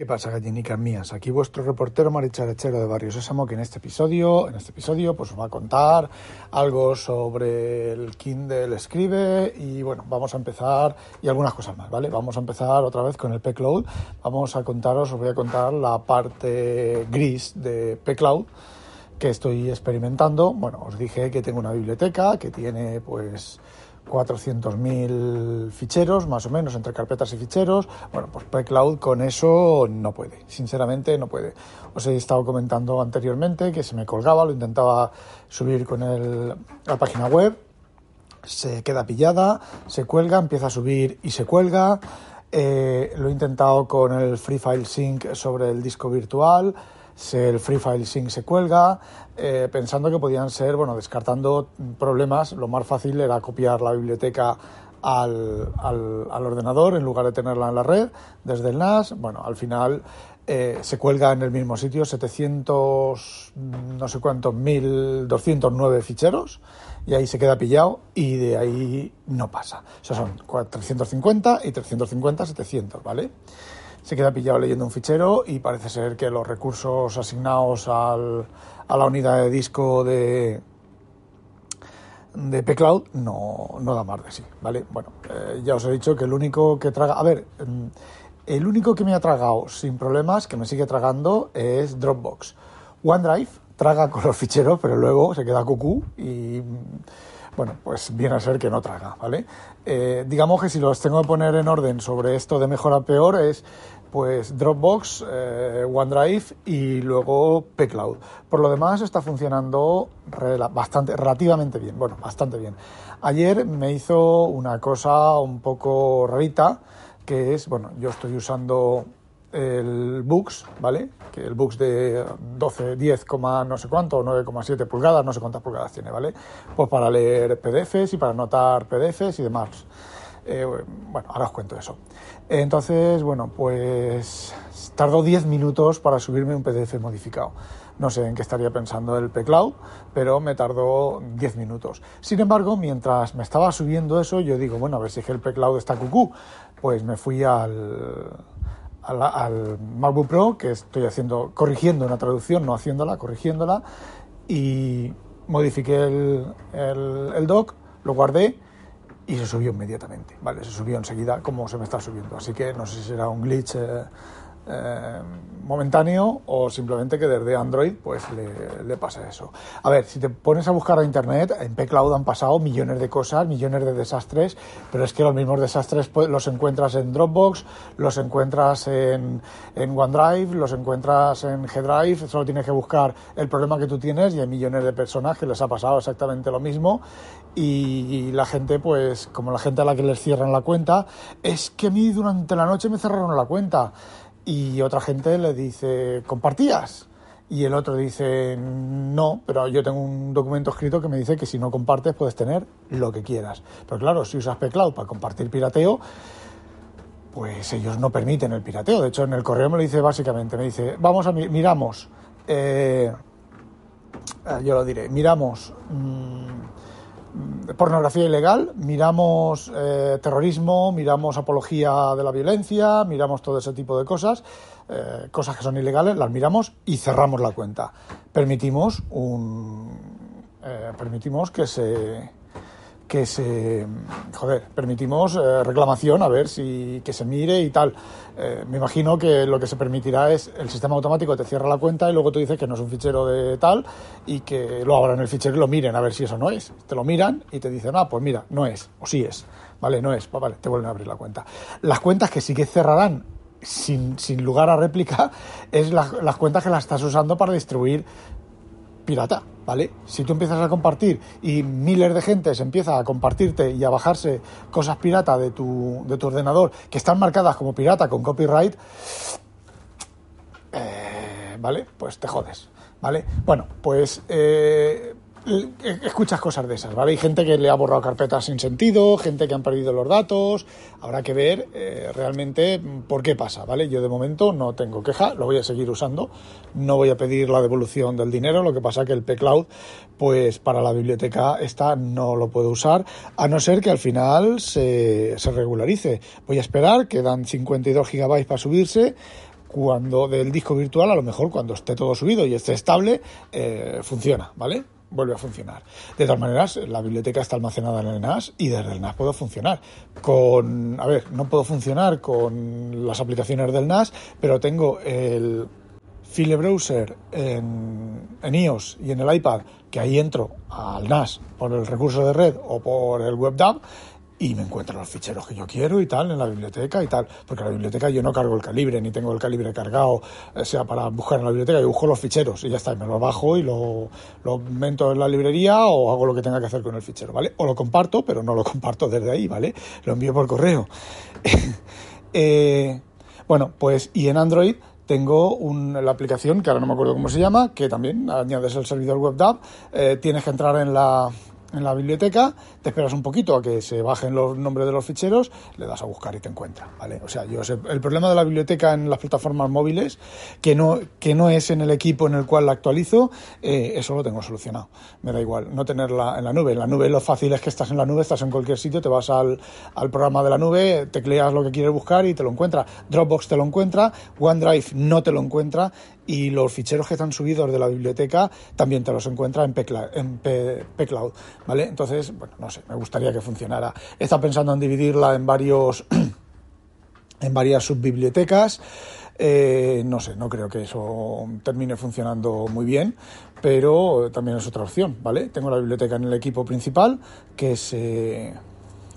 ¿Qué pasa, gallinicas mías? Aquí vuestro reportero maricharechero de Barrio Sésamo, que en este episodio, en este episodio, pues os va a contar algo sobre el Kindle Escribe y bueno, vamos a empezar y algunas cosas más, ¿vale? Vamos a empezar otra vez con el P-Cloud. Vamos a contaros, os voy a contar la parte gris de P-Cloud que estoy experimentando. Bueno, os dije que tengo una biblioteca que tiene pues 400.000 ficheros, más o menos, entre carpetas y ficheros. Bueno, pues PyCloud con eso no puede, sinceramente no puede. Os he estado comentando anteriormente que se me colgaba, lo intentaba subir con el, la página web, se queda pillada, se cuelga, empieza a subir y se cuelga. Eh, lo he intentado con el Free File Sync sobre el disco virtual el Free File Sync se cuelga, eh, pensando que podían ser, bueno, descartando problemas, lo más fácil era copiar la biblioteca al, al, ordenador en lugar de tenerla en la red desde el NAS. Bueno, al final eh, se cuelga en el mismo sitio 700, no sé cuántos, 1209 ficheros y ahí se queda pillado y de ahí no pasa. O son 350 y 350, 700, ¿vale? Se queda pillado leyendo un fichero y parece ser que los recursos asignados al, a la unidad de disco de, de pCloud no, no da más de sí, ¿vale? Bueno, eh, ya os he dicho que el único que traga... A ver, mm, el único que me ha tragado sin problemas, que me sigue tragando, es Dropbox. OneDrive traga con los ficheros, pero luego se queda cucú y bueno, pues viene a ser que no traga, ¿vale? Eh, digamos que si los tengo que poner en orden sobre esto de mejor a peor es pues Dropbox, eh, OneDrive y luego pCloud. Por lo demás está funcionando bastante, relativamente bien, bueno, bastante bien. Ayer me hizo una cosa un poco rarita, que es, bueno, yo estoy usando el Books, ¿vale? Que el Books de 12, 10, no sé cuánto, 9,7 pulgadas, no sé cuántas pulgadas tiene, ¿vale? Pues para leer PDFs y para anotar PDFs y demás. Eh, bueno, ahora os cuento eso. Entonces, bueno, pues tardó 10 minutos para subirme un PDF modificado. No sé en qué estaría pensando el P-Cloud, pero me tardó 10 minutos. Sin embargo, mientras me estaba subiendo eso, yo digo, bueno, a ver si es que el P-Cloud está cucú. Pues me fui al, al, MacBook Pro, que estoy haciendo, corrigiendo una traducción, no haciéndola, corrigiéndola, y modifiqué el, el, doc, lo guardé y se subió inmediatamente, ¿vale? Se subió enseguida como se me está subiendo. Así que no sé si será un glitch eh, eh, momentáneo o simplemente que desde Android pues le, le, pasa eso. A ver, si te pones a buscar a internet, en pCloud han pasado millones de cosas, millones de desastres, pero es que los mismos desastres pues, los encuentras en Dropbox, los encuentras en, en OneDrive, los encuentras en G-Drive, solo tienes que buscar el problema que tú tienes y hay millones de personas que les ha pasado exactamente lo mismo y, la gente pues como la gente a la que les cierran la cuenta, es que a mí durante la noche me cerraron la cuenta y otra gente le dice, ¿compartías? Y el otro dice, no, pero yo tengo un documento escrito que me dice que si no compartes puedes tener lo que quieras. Pero claro, si usas pCloud para compartir pirateo, pues ellos no permiten el pirateo. De hecho, en el correo me lo dice básicamente, me dice, vamos a miramos, eh, yo lo diré, miramos... Mm, pornografía ilegal, miramos eh, terrorismo, miramos apología de la violencia, miramos todo ese tipo de cosas, eh, cosas que son ilegales, las miramos y cerramos la cuenta. Permitimos un, eh, permitimos que se que se joder, permitimos eh, reclamación a ver si que se mire y tal. Eh, me imagino que lo que se permitirá es el sistema automático te cierra la cuenta y luego tú dices que no es un fichero de tal y que lo abran el fichero y lo miren a ver si eso no es. Te lo miran y te dicen, ah, pues mira, no es, o sí es. Vale, no es, pues vale, te vuelven a abrir la cuenta. Las cuentas que sí que cerrarán sin, sin lugar a réplica es las cuentas que las estás usando para distribuir pirata, ¿vale? Si tú empiezas a compartir y miles de gente se empieza a compartirte y a bajarse cosas pirata de tu, de tu ordenador que están marcadas como pirata con copyright, eh, ¿vale? Pues te jodes, ¿vale? Bueno, pues eh, escuchas cosas de esas, ¿vale? Hay gente que le ha borrado carpetas sin sentido, gente que han perdido los datos, habrá que ver eh, realmente por qué pasa, ¿vale? Yo de momento no tengo queja, lo voy a seguir usando, no voy a pedir la devolución del dinero, lo que pasa que el pCloud, pues para la biblioteca esta no lo puedo usar, a no ser que al final se, se regularice. Voy a esperar, quedan 52 gigabytes para subirse, cuando del disco virtual, a lo mejor cuando esté todo subido y esté estable, eh, funciona, ¿vale? Vuelve a funcionar. De todas maneras, la biblioteca está almacenada en el NAS y desde el NAS puedo funcionar. Con, a ver, no puedo funcionar con las aplicaciones del NAS, pero tengo el File Browser en, en iOS y en el iPad, que ahí entro al NAS por el recurso de red o por el WebDAV y me encuentro los ficheros que yo quiero y tal en la biblioteca y tal. Porque en la biblioteca yo no cargo el calibre, ni tengo el calibre cargado, o sea, para buscar en la biblioteca, yo busco los ficheros y ya está, me lo bajo y lo, lo meto en la librería o hago lo que tenga que hacer con el fichero, ¿vale? O lo comparto, pero no lo comparto desde ahí, ¿vale? Lo envío por correo. eh, bueno, pues y en Android tengo la aplicación que ahora no me acuerdo cómo se llama, que también añades el servidor WebDAV, eh, tienes que entrar en la, en la biblioteca, te esperas un poquito a que se bajen los nombres de los ficheros, le das a buscar y te encuentra, ¿vale? O sea, yo sé, el problema de la biblioteca en las plataformas móviles, que no, que no es en el equipo en el cual la actualizo, eh, eso lo tengo solucionado. Me da igual no tenerla en la nube. En la nube lo fácil es que estás en la nube, estás en cualquier sitio, te vas al, al programa de la nube, tecleas lo que quieres buscar y te lo encuentra. Dropbox te lo encuentra, OneDrive no te lo encuentra y los ficheros que están subidos de la biblioteca también te los encuentra en, pCloud, ¿vale? Entonces, bueno, no sé, me gustaría que funcionara. Estado pensando en dividirla en varios en varias subbibliotecas. Eh, no sé, no creo que eso termine funcionando muy bien, pero también es otra opción, ¿vale? Tengo la biblioteca en el equipo principal que se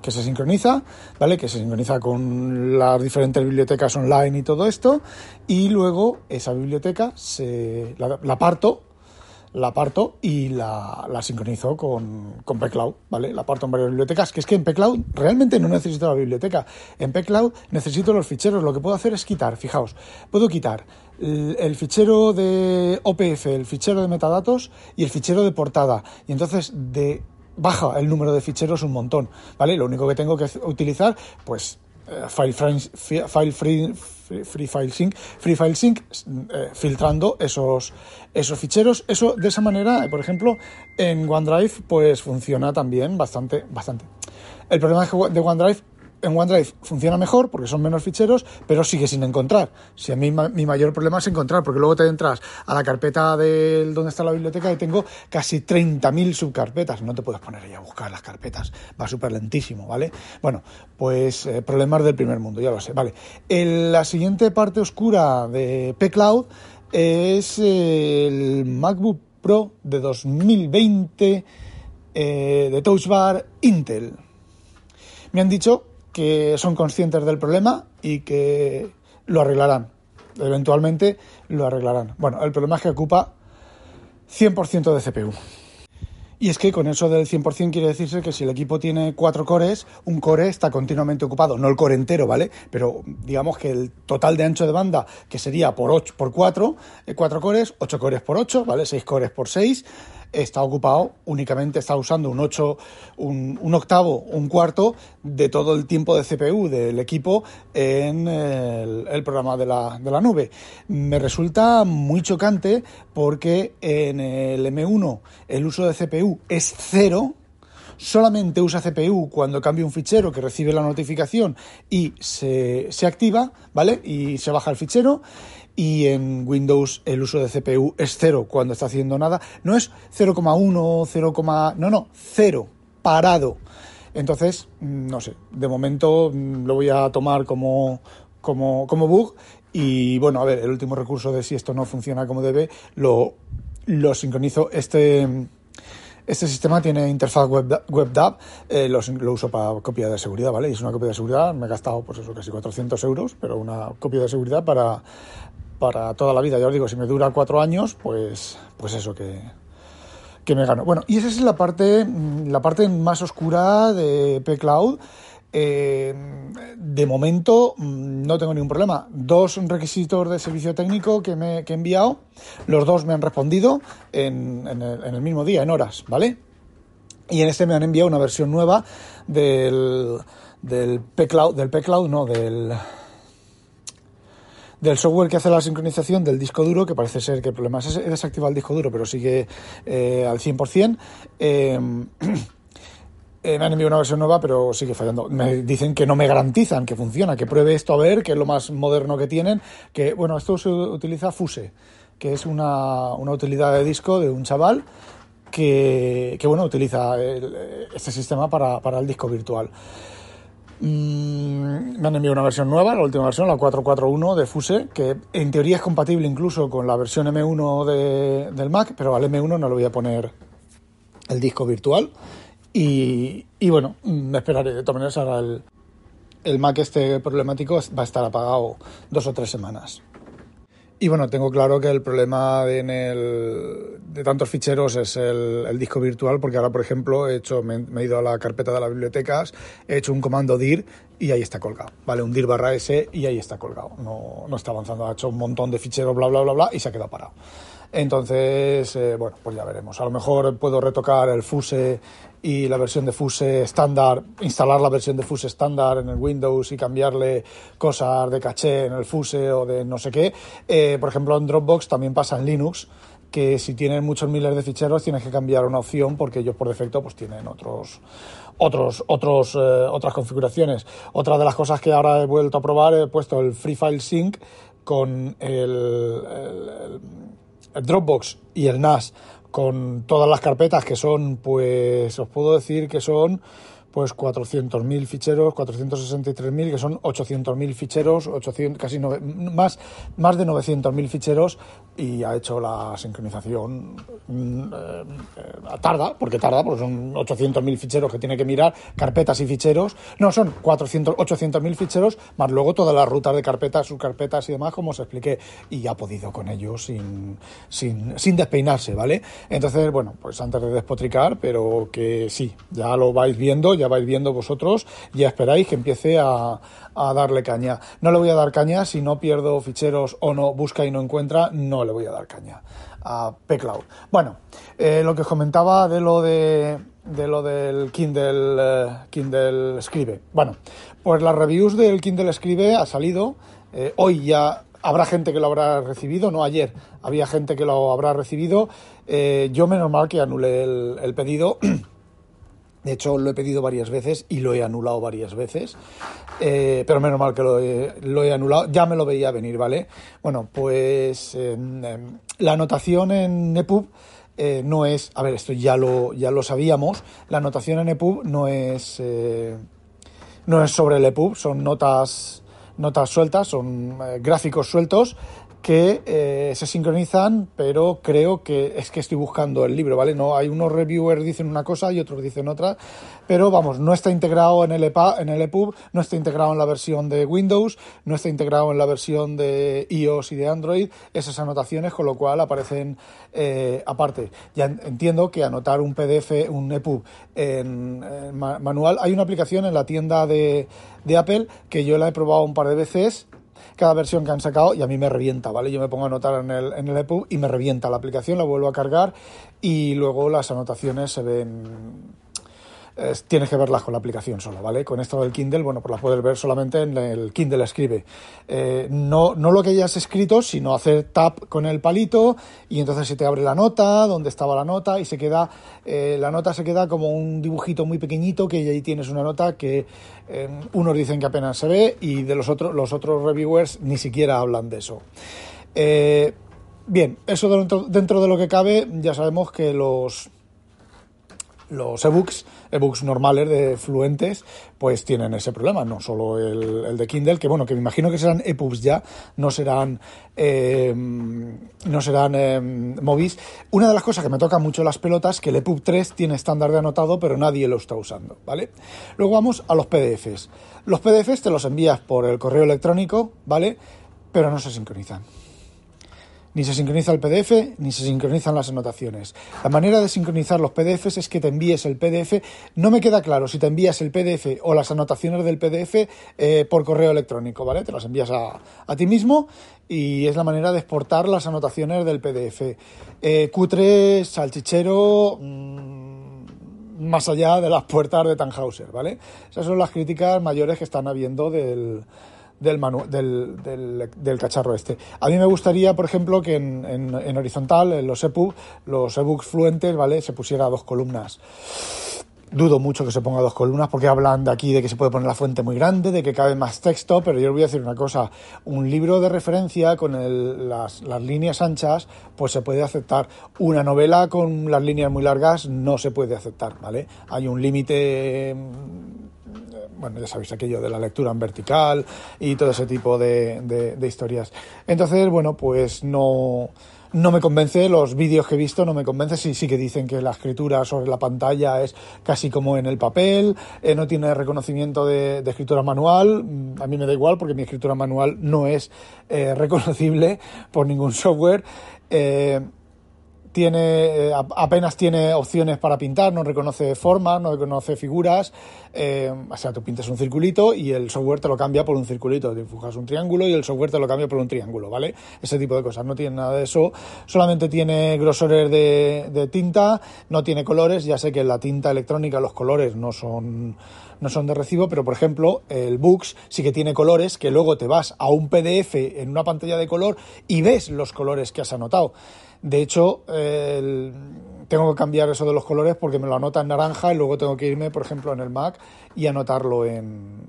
que se sincroniza, ¿vale? Que se sincroniza con las diferentes bibliotecas online y todo esto, y luego esa biblioteca se la, parto, la parto y la, la sincronizo con, con pCloud, ¿vale? La parto en varias bibliotecas, que es que en pCloud realmente no necesito la biblioteca. En pCloud necesito los ficheros. Lo que puedo hacer es quitar, fijaos, puedo quitar el, fichero de OPF, el fichero de metadatos y el fichero de portada. Y entonces de baja el número de ficheros un montón, ¿vale? Lo único que tengo que utilizar, pues, eh, file, file free, free, file sync, free file sync, eh, filtrando esos, esos ficheros. Eso, de esa manera, por ejemplo, en OneDrive, pues funciona también bastante, bastante. El problema de OneDrive en OneDrive funciona mejor porque son menos ficheros, pero sigue sin encontrar. Si a mí mi mayor problema es encontrar, porque luego te entras a la carpeta de donde está la biblioteca y tengo casi 30.000 subcarpetas. No te puedes poner ahí a buscar las carpetas, va súper lentísimo, ¿vale? Bueno, pues eh, problemas del primer mundo, ya lo sé, ¿vale? la siguiente parte oscura de pCloud es el MacBook Pro de 2020 eh, de Touch Bar Intel. Me han dicho que son conscientes del problema y que lo arreglarán. Eventualmente lo arreglarán. Bueno, el problema es que ocupa 100% de CPU. Y es que con eso del 100% quiere decirse que si el equipo tiene cuatro cores, un core está continuamente ocupado, no el core entero, ¿vale? Pero digamos que el total de ancho de banda, que sería por 8 por 4, 4 eh, cores, 8 cores por 8, ¿vale? 6 cores por 6, está ocupado, únicamente está usando un 8, un, octavo, un cuarto de todo el tiempo de CPU del equipo en el, programa de la, de la, nube. Me resulta muy chocante porque en el M1 el uso de CPU es cero, solamente usa CPU cuando cambia un fichero que recibe la notificación y se, se activa, ¿vale? Y se baja el fichero y en Windows el uso de CPU es cero cuando está haciendo nada. No es 0,1, 0, no, no, cero, parado. Entonces, mm, no sé, de momento mm, lo voy a tomar como, como, como bug y bueno, a ver, el último recurso de si esto no funciona como debe, lo, lo sincronizo. Este, este sistema tiene interfaz web, eh, lo, lo, uso para copia de seguridad, ¿vale? Y es una copia de seguridad, me he gastado, pues eso, casi 400 euros, pero una copia de seguridad para, para toda la vida. Ya os digo, si me dura cuatro años, pues, pues eso que, que me gano. Bueno, y esa es la parte, la parte más oscura de pCloud. Eh, de momento mm, no tengo ningún problema. Dos requisitos de servicio técnico que, me, he enviado, los dos me han respondido en, el, mismo día, en horas, ¿vale? Y en este me han enviado una versión nueva del, del pCloud, del pCloud, no, del del software que hace la sincronización del disco duro, que parece ser que el problema es desactivar el disco duro, pero sigue eh, al 100%. Eh, Me han enviado una versión nueva, pero sigue fallando. Me dicen que no me garantizan que funciona, que pruebe esto a ver, que es lo más moderno que tienen. Que, bueno, esto se utiliza Fuse, que es una, una utilidad de disco de un chaval que, que bueno, utiliza este sistema para, para el disco virtual. Mm, me han enviado una versión nueva, la última versión, la 441 de Fuse, que en teoría es compatible incluso con la versión M1 de, del Mac, pero al M1 no le voy a poner el disco virtual. Y, bueno, me esperaré. De todas maneras, ahora el, el Mac este problemático va a estar apagado dos o tres semanas. Y bueno, tengo claro que el problema de, en el, de tantos ficheros es el, disco virtual, porque ahora, por ejemplo, he hecho, me, he ido a la carpeta de las bibliotecas, he hecho un comando dir y ahí está colgado. Vale, un dir barra s y ahí está colgado. No, no está avanzando, ha hecho un montón de ficheros, bla, bla, bla, bla, y se ha quedado parado. Entonces, eh, bueno, pues ya veremos. A lo mejor puedo retocar el Fuse y la versión de Fuse estándar, instalar la versión de Fuse estándar en el Windows y cambiarle cosas de caché en el Fuse o de no sé qué. Eh, por ejemplo, en Dropbox también pasa en Linux que si tienen muchos miles de ficheros tienes que cambiar una opción porque ellos por defecto pues tienen otros otros otros eh, otras configuraciones. Otra de las cosas que ahora he vuelto a probar he puesto el Free File Sync con el Dropbox y el NAS con todas las carpetas que son, pues os puedo decir que son pues 400.000 ficheros, 463.000, que son 800.000 ficheros, 800, casi más, más de 900.000 ficheros y ha hecho la sincronización mm, eh, tarda, porque tarda, porque son 800.000 ficheros que tiene que mirar, carpetas y ficheros, no, son 400, 800.000 ficheros, más luego todas las rutas de carpetas, subcarpetas y demás, como os expliqué, y ha podido con ellos sin, sin, sin despeinarse, ¿vale? Entonces, bueno, pues antes de despotricar, pero que sí, ya lo vais viendo, ya vais viendo vosotros, ya esperáis que empiece a, darle caña. No le voy a dar caña si no pierdo ficheros o no busca y no encuentra, no le voy a dar caña a pCloud. Bueno, eh, lo que os comentaba de lo de, de lo del Kindle, eh, Kindle Scribe. Bueno, pues las reviews del Kindle Scribe ha salido. Eh, hoy ya habrá gente que lo habrá recibido, no ayer, había gente que lo habrá recibido. yo menos mal que anulé el pedido. De hecho, lo he pedido varias veces y lo he anulado varias veces. Eh, pero menos mal que lo he, anulado. Ya me lo veía venir, ¿vale? Bueno, pues la anotación en EPUB eh, no es. A ver, esto ya lo, ya lo sabíamos. La anotación en EPUB no es. Eh, no es sobre el EPUB, son notas, notas sueltas, son gráficos sueltos que eh, se sincronizan, pero creo que es que estoy buscando el libro, ¿vale? No hay unos reviewers dicen una cosa y otros dicen otra, pero vamos, no está integrado en el EPA, en el EPUB, no está integrado en la versión de Windows, no está integrado en la versión de iOS y de Android, esas anotaciones, con lo cual aparecen eh, aparte. Ya entiendo que anotar un PDF, un EPUB en, en manual, hay una aplicación en la tienda de, de Apple que yo la he probado un par de veces cada versión que han sacado y a mí me revienta, ¿vale? Yo me pongo a anotar en el, en el EPUB y me revienta la aplicación, la vuelvo a cargar y luego las anotaciones se ven tienes que verlas con la aplicación solo, ¿vale? Con esto del Kindle, bueno, pues las puedes ver solamente en el Kindle Escribe. Eh, no, no lo que hayas escrito, sino hacer tap con el palito y entonces se te abre la nota, donde estaba la nota y se queda, eh, la nota se queda como un dibujito muy pequeñito que ahí tienes una nota que eh, unos dicen que apenas se ve y de los otros, los otros reviewers ni siquiera hablan de eso. bien, eso dentro, dentro de lo que cabe, ya sabemos que los los ebooks, ebooks normales de fluentes, pues tienen ese problema, no solo el, de Kindle, que bueno, que me imagino que serán ebooks ya, no serán, eh, no serán eh. Una de las cosas que me toca mucho las pelotas, que el EPUB 3 tiene estándar de anotado, pero nadie lo está usando, ¿vale? Luego vamos a los PDFs. Los PDFs te los envías por el correo electrónico, ¿vale? Pero no se sincronizan. Ni se sincroniza el PDF, ni se sincronizan las anotaciones. La manera de sincronizar los PDFs es que te envíes el PDF. No me queda claro si te envías el PDF o las anotaciones del PDF eh, por correo electrónico, ¿vale? Te las envías a, ti mismo y es la manera de exportar las anotaciones del PDF. Eh, salchichero... Mm, más allá de las puertas de Tannhauser, ¿vale? Esas son las críticas mayores que están habiendo del, del, del, del, cacharro este. A mí me gustaría, por ejemplo, que en, horizontal, en los EPUB, los ebooks fluentes, ¿vale? Se pusiera dos columnas. dudo mucho que se ponga dos columnas porque hablan de aquí de que se puede poner la fuente muy grande, de que cabe más texto, pero yo os voy a decir una cosa, un libro de referencia con las, las, líneas anchas, pues se puede aceptar. Una novela con las líneas muy largas no se puede aceptar, ¿vale? Hay un límite bueno, ya sabéis aquello de la lectura en vertical y todo ese tipo de, historias. Entonces, bueno, pues no, no me convence, los vídeos que he visto no me convence, sí, sí que dicen que la escritura sobre la pantalla es casi como en el papel, eh, no tiene reconocimiento de, escritura manual, a mí me da igual porque mi escritura manual no es eh, reconocible por ningún software. Eh, tiene eh, apenas tiene opciones para pintar, no reconoce formas, no reconoce figuras. Eh, o sea, tú pintas un circulito y el software te lo cambia por un circulito. Dibujas un triángulo y el software te lo cambia por un triángulo, ¿vale? Ese tipo de cosas. No tiene nada de eso. Solamente tiene grosores de, tinta, no tiene colores. Ya sé que en la tinta electrónica los colores no son no son de recibo, pero por ejemplo el Books sí que tiene colores que luego te vas a un PDF en una pantalla de color y ves los colores que has anotado. De hecho, tengo que cambiar eso de los colores porque me lo anota en naranja y luego tengo que irme, por ejemplo, en el Mac y anotarlo en,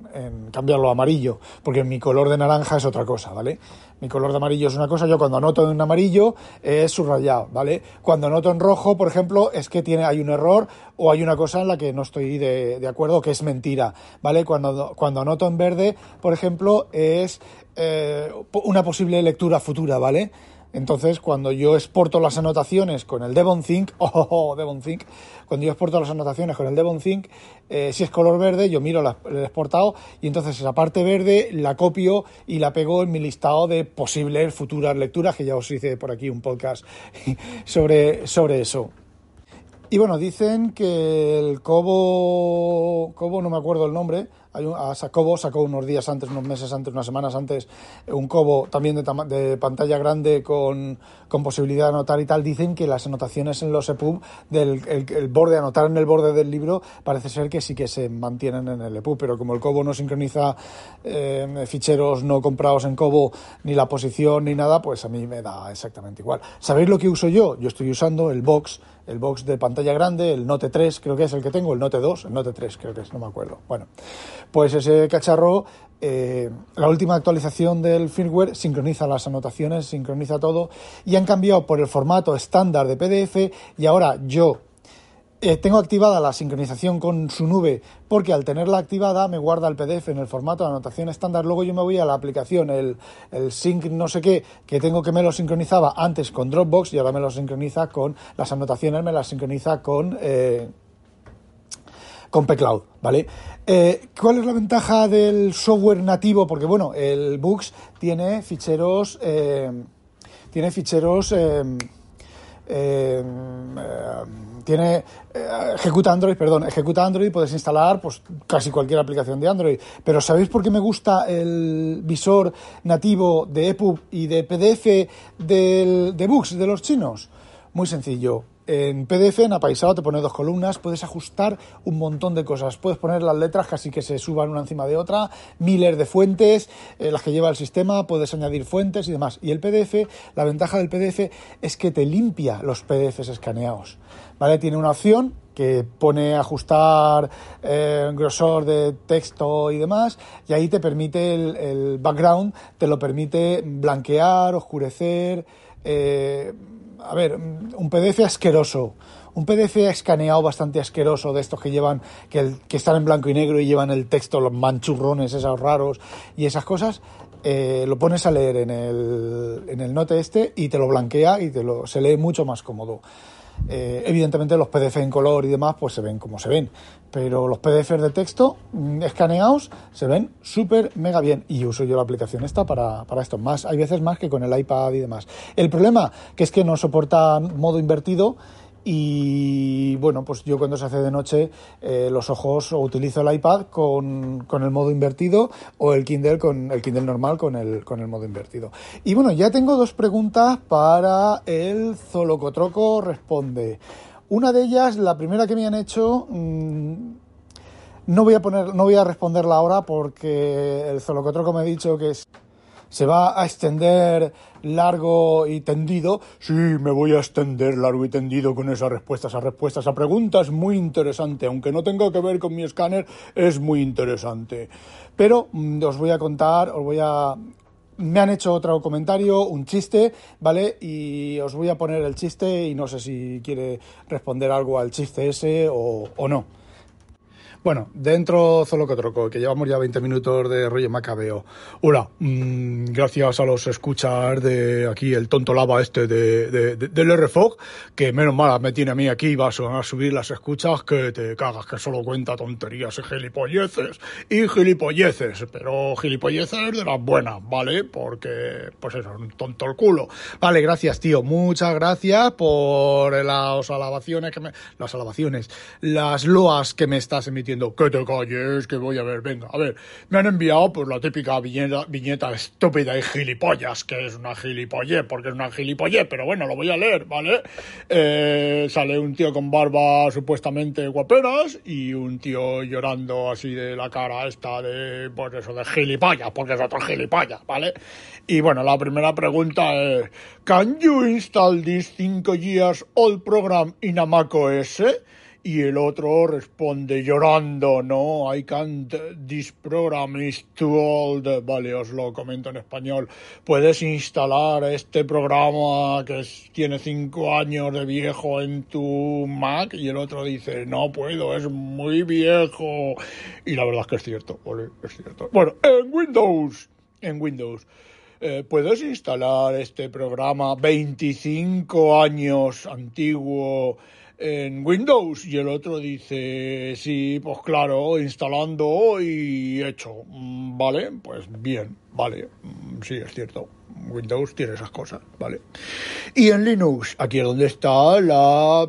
cambiarlo a amarillo, porque mi color de naranja es otra cosa, ¿vale? Mi color de amarillo es una cosa, yo cuando anoto en amarillo es subrayado, ¿vale? Cuando anoto en rojo, por ejemplo, es que tiene, hay un error o hay una cosa en la que no estoy de, de acuerdo, que es mentira, ¿vale? Cuando, cuando anoto en verde, por ejemplo, es eh, una posible lectura futura, ¿vale? Entonces, cuando yo exporto las anotaciones con el DevonThink, oh, oh, oh, DevonThink, cuando yo exporto las anotaciones con el DevonThink, eh, si es color verde, yo miro el exportado y entonces esa parte verde la copio y la pego en mi listado de posibles futuras lecturas, que ya os hice por aquí un podcast sobre, sobre eso. Y bueno, dicen que el Cobo, Cobo no me acuerdo el nombre, a Sacobo sacó unos días antes, unos meses antes, unas semanas antes, un Cobo también de, de pantalla grande con, con, posibilidad de anotar y tal. Dicen que las anotaciones en los EPUB, del el, borde, anotar en el borde del libro, parece ser que sí que se mantienen en el EPUB, pero como el Cobo no sincroniza eh, ficheros no comprados en Cobo, ni la posición ni nada, pues a mí me da exactamente igual. ¿Sabéis lo que uso yo? Yo estoy usando el Box el box de pantalla grande, el Note 3 creo que es el que tengo, el Note 2, el Note 3 creo que es, no me acuerdo. Bueno, pues ese cacharro, eh, la última actualización del firmware sincroniza las anotaciones, sincroniza todo y han cambiado por el formato estándar de PDF y ahora yo eh, tengo activada la sincronización con su nube porque al tenerla activada me guarda el PDF en el formato de anotación estándar. Luego yo me voy a la aplicación, el, el sync no sé qué, que tengo que me lo sincronizaba antes con Dropbox y ahora me lo sincroniza con las anotaciones, me las sincroniza con, eh, con pCloud, ¿vale? Eh, ¿Cuál es la ventaja del software nativo? Porque bueno, el Books tiene ficheros, tiene ficheros tiene eh, ejecuta Android, perdón, ejecuta Android, puedes instalar pues casi cualquier aplicación de Android. Pero ¿sabéis por qué me gusta el visor nativo de EPUB y de PDF del, de Books de los chinos? Muy sencillo en PDF, en apaisado, te pone dos columnas, puedes ajustar un montón de cosas. Puedes poner las letras casi que se suban una encima de otra, miles de fuentes, eh, las que lleva el sistema, puedes añadir fuentes y demás. Y el PDF, la ventaja del PDF es que te limpia los PDFs escaneados. ¿Vale? Tiene una opción que pone ajustar eh, grosor de texto y demás, y ahí te permite el, background, te lo permite blanquear, oscurecer. Eh, a ver, un PDF asqueroso, un PDF escaneado bastante asqueroso de estos que llevan, que, que están en blanco y negro y llevan el texto, los manchurrones esos raros y esas cosas, eh, lo pones a leer en el, en el note este y te lo blanquea y te lo, se lee mucho más cómodo. Eh, evidentemente los PDF en color y demás pues se ven como se ven, pero los PDFs de texto mm, escaneados se ven súper mega bien y uso yo la aplicación esta para, para esto. Más, hay veces más que con el iPad y demás. El problema que es que no soporta modo invertido y bueno, pues yo cuando se hace de noche eh, los ojos o utilizo el iPad con, con, el modo invertido o el Kindle con el Kindle normal con el, con el modo invertido. Y bueno, ya tengo dos preguntas para el Zolocotroco Responde. Una de ellas, la primera que me han hecho, mm, no voy a poner, no voy a responderla ahora porque el Zolocotroco me ha dicho que es se va a extender largo y tendido. Sí, me voy a extender largo y tendido con esa respuesta. Esa respuesta, esa pregunta es muy interesante. Aunque no tenga que ver con mi escáner, es muy interesante. Pero mm, os voy a contar, os voy a me han hecho otro comentario, un chiste, ¿vale? Y os voy a poner el chiste y no sé si quiere responder algo al chiste ese o, o no. Bueno, dentro Zolocotroco, que llevamos ya 20 minutos de rollo macabeo. Hola, mmm, gracias a los escuchas de aquí, el tonto lava este de, de, de, del RFOG, que menos mal me tiene a mí aquí, vas a subir las escuchas que te cagas, que solo cuenta tonterías y gilipolleces. Y gilipolleces, pero gilipolleces de las buenas, ¿vale? Porque, pues eso, un tonto el culo. Vale, gracias, tío. Muchas gracias por las alabaciones que me... Las alabaciones, las loas que me estás emitiendo que te calles, que voy a ver, venga, a ver, me han enviado pues la típica viñeta, viñeta estúpida y gilipollas, que es una gilipollez, porque es una gilipollez, pero bueno, lo voy a leer, ¿vale? Eh, sale un tío con barba supuestamente guaperas y un tío llorando así de la cara esta de, pues eso, de gilipollas, porque es otro gilipollas, ¿vale? Y bueno, la primera pregunta es, ¿Can you install this 5 years old program in a Mac OS? Y el otro responde llorando, no, I can't, this program is too old. Vale, os lo comento en español. Puedes instalar este programa que tiene cinco años de viejo en tu Mac y el otro dice, no puedo, es muy viejo. Y la verdad es que es cierto, vale, es cierto. Bueno, en Windows, en Windows. Eh, puedes instalar este programa 25 años antiguo en Windows y el otro dice, sí, pues claro, instalando y hecho. Mm, vale, pues bien, vale, mm, sí, es cierto. Windows tiene esas cosas, ¿vale? Y en Linux, aquí es donde está la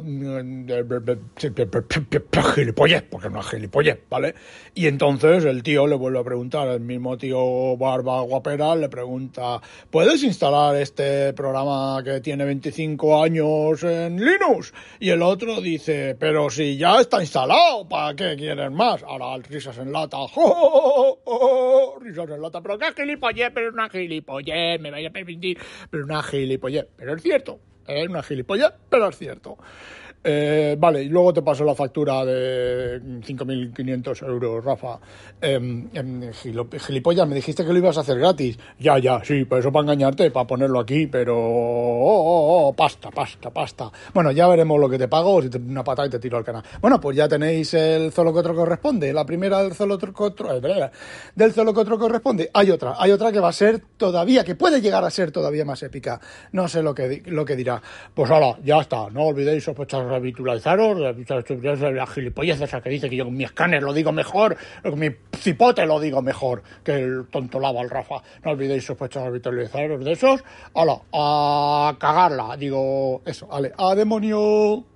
gilipollez, porque no es gilipollez, ¿vale? Y entonces el tío le vuelve a preguntar, el mismo tío barba guapera le pregunta, ¿puedes instalar este programa que tiene 25 años en Linux? Y el otro dice, pero si ya está instalado, ¿para qué quieren más? Ahora risas en lata, risas en lata, pero qué gilipollez, pero una gilipollez, me vaya a permitir, pero una gilipollez. Pero es cierto, es una gilipollez, pero es cierto. Eh, vale, y luego te paso la factura de 5.500 euros, Rafa. Eh, gilipollas, me dijiste que lo ibas a hacer gratis. Ya, ya, sí, por eso para engañarte, para ponerlo aquí, pero... Oh, oh, oh, pasta, pasta, pasta. Bueno, ya veremos lo que te pago, si te una patada y te tiro al canal. Bueno, pues ya tenéis el Zolo que otro corresponde. La primera del Zolo que otro... Eh, del Zolo que otro corresponde. Hay otra, hay otra que va a ser todavía, que puede llegar a ser todavía más épica. No sé lo que, lo que dirá. Pues ahora, ya está, no olvidéis sospechar habitualizaros, la gilipollez esa que dice que yo con mi escáner lo digo mejor, con mi cipote lo digo mejor que el tonto lava al Rafa. No olvidéis sospechosos habitualizaros de esos. Hola, a cagarla, digo eso, vale, a demonio.